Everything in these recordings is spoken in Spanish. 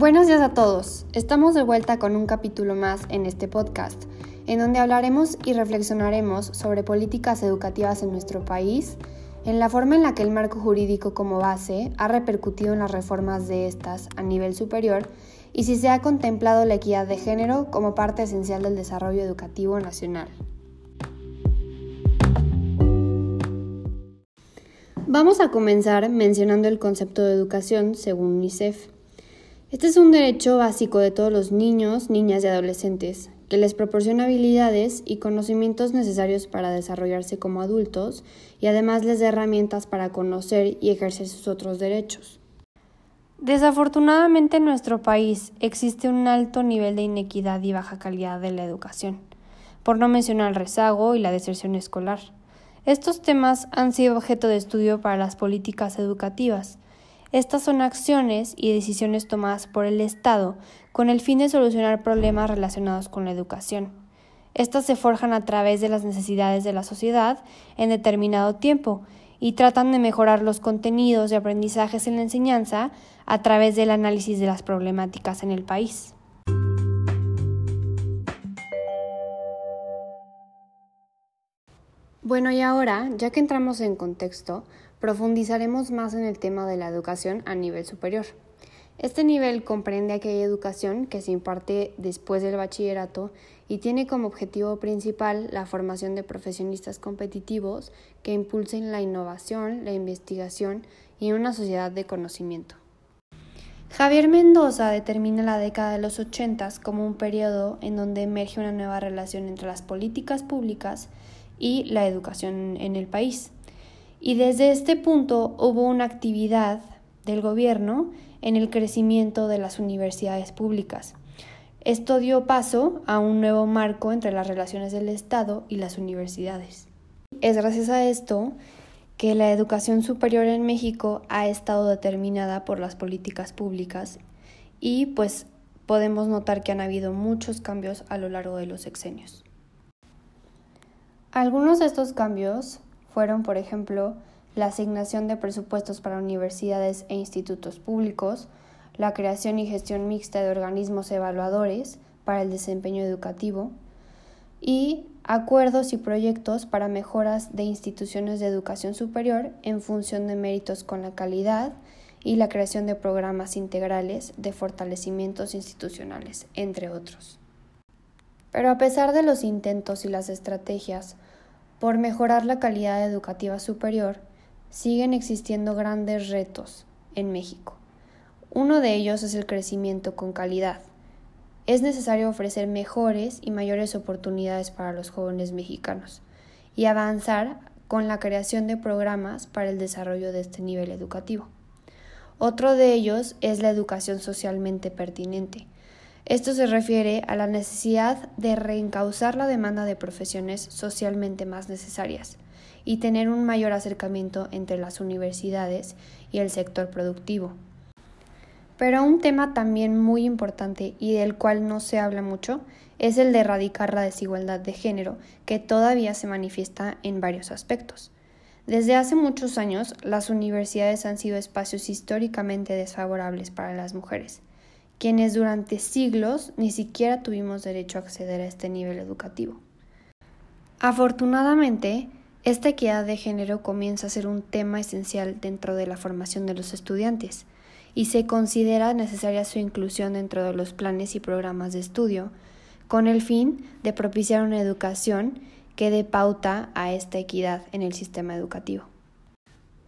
Buenos días a todos. Estamos de vuelta con un capítulo más en este podcast, en donde hablaremos y reflexionaremos sobre políticas educativas en nuestro país, en la forma en la que el marco jurídico como base ha repercutido en las reformas de estas a nivel superior y si se ha contemplado la equidad de género como parte esencial del desarrollo educativo nacional. Vamos a comenzar mencionando el concepto de educación según UNICEF. Este es un derecho básico de todos los niños, niñas y adolescentes, que les proporciona habilidades y conocimientos necesarios para desarrollarse como adultos y además les da herramientas para conocer y ejercer sus otros derechos. Desafortunadamente en nuestro país existe un alto nivel de inequidad y baja calidad de la educación, por no mencionar el rezago y la deserción escolar. Estos temas han sido objeto de estudio para las políticas educativas, estas son acciones y decisiones tomadas por el Estado con el fin de solucionar problemas relacionados con la educación. Estas se forjan a través de las necesidades de la sociedad en determinado tiempo y tratan de mejorar los contenidos de aprendizajes en la enseñanza a través del análisis de las problemáticas en el país. Bueno, y ahora, ya que entramos en contexto, profundizaremos más en el tema de la educación a nivel superior. Este nivel comprende aquella educación que se imparte después del bachillerato y tiene como objetivo principal la formación de profesionistas competitivos que impulsen la innovación, la investigación y una sociedad de conocimiento. Javier Mendoza determina la década de los 80 como un periodo en donde emerge una nueva relación entre las políticas públicas y la educación en el país. Y desde este punto hubo una actividad del gobierno en el crecimiento de las universidades públicas. Esto dio paso a un nuevo marco entre las relaciones del Estado y las universidades. Es gracias a esto que la educación superior en México ha estado determinada por las políticas públicas y pues podemos notar que han habido muchos cambios a lo largo de los sexenios. Algunos de estos cambios fueron, por ejemplo, la asignación de presupuestos para universidades e institutos públicos, la creación y gestión mixta de organismos evaluadores para el desempeño educativo y acuerdos y proyectos para mejoras de instituciones de educación superior en función de méritos con la calidad y la creación de programas integrales de fortalecimientos institucionales, entre otros. Pero a pesar de los intentos y las estrategias por mejorar la calidad educativa superior, siguen existiendo grandes retos en México. Uno de ellos es el crecimiento con calidad. Es necesario ofrecer mejores y mayores oportunidades para los jóvenes mexicanos y avanzar con la creación de programas para el desarrollo de este nivel educativo. Otro de ellos es la educación socialmente pertinente, esto se refiere a la necesidad de reencauzar la demanda de profesiones socialmente más necesarias y tener un mayor acercamiento entre las universidades y el sector productivo. Pero un tema también muy importante y del cual no se habla mucho es el de erradicar la desigualdad de género, que todavía se manifiesta en varios aspectos. Desde hace muchos años, las universidades han sido espacios históricamente desfavorables para las mujeres quienes durante siglos ni siquiera tuvimos derecho a acceder a este nivel educativo. Afortunadamente, esta equidad de género comienza a ser un tema esencial dentro de la formación de los estudiantes y se considera necesaria su inclusión dentro de los planes y programas de estudio, con el fin de propiciar una educación que dé pauta a esta equidad en el sistema educativo.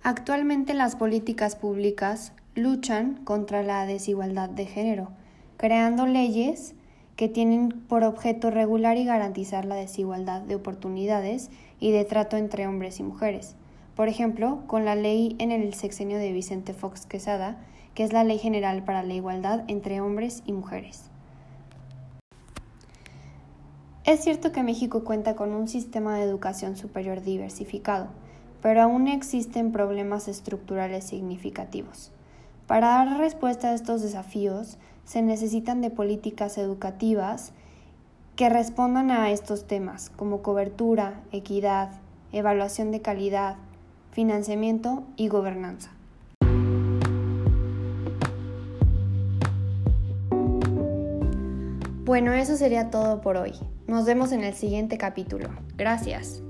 Actualmente las políticas públicas luchan contra la desigualdad de género, creando leyes que tienen por objeto regular y garantizar la desigualdad de oportunidades y de trato entre hombres y mujeres. Por ejemplo, con la ley en el sexenio de Vicente Fox Quesada, que es la Ley General para la Igualdad entre Hombres y Mujeres. Es cierto que México cuenta con un sistema de educación superior diversificado, pero aún existen problemas estructurales significativos. Para dar respuesta a estos desafíos, se necesitan de políticas educativas que respondan a estos temas, como cobertura, equidad, evaluación de calidad, financiamiento y gobernanza. Bueno, eso sería todo por hoy. Nos vemos en el siguiente capítulo. Gracias.